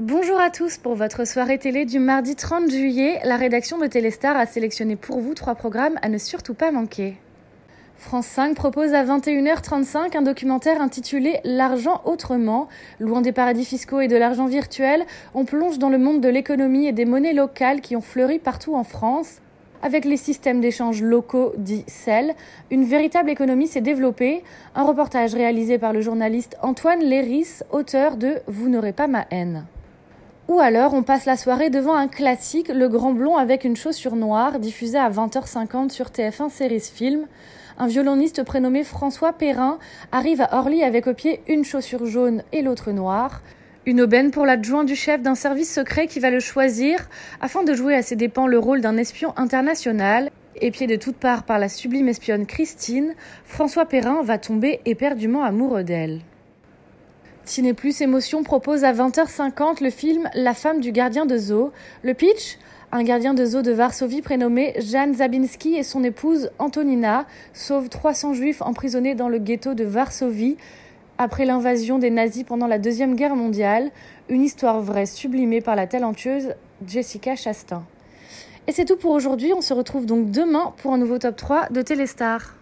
Bonjour à tous pour votre soirée télé du mardi 30 juillet. La rédaction de Téléstar a sélectionné pour vous trois programmes à ne surtout pas manquer. France 5 propose à 21h35 un documentaire intitulé L'argent autrement. Loin des paradis fiscaux et de l'argent virtuel, on plonge dans le monde de l'économie et des monnaies locales qui ont fleuri partout en France. Avec les systèmes d'échange locaux dits CEL, une véritable économie s'est développée. Un reportage réalisé par le journaliste Antoine Léris, auteur de Vous n'aurez pas ma haine. Ou alors on passe la soirée devant un classique, Le Grand Blond avec une chaussure noire, diffusé à 20h50 sur TF1 Series Film. Un violoniste prénommé François Perrin arrive à Orly avec au pied une chaussure jaune et l'autre noire. Une aubaine pour l'adjoint du chef d'un service secret qui va le choisir afin de jouer à ses dépens le rôle d'un espion international. Épié de toutes parts par la sublime espionne Christine, François Perrin va tomber éperdument amoureux d'elle. Ciné Plus Émotion propose à 20h50 le film La femme du gardien de zoo. Le pitch un gardien de zoo de Varsovie prénommé Jan Zabinski et son épouse Antonina sauvent 300 juifs emprisonnés dans le ghetto de Varsovie après l'invasion des nazis pendant la Deuxième Guerre mondiale. Une histoire vraie sublimée par la talentueuse Jessica Chastain. Et c'est tout pour aujourd'hui. On se retrouve donc demain pour un nouveau top 3 de Téléstar.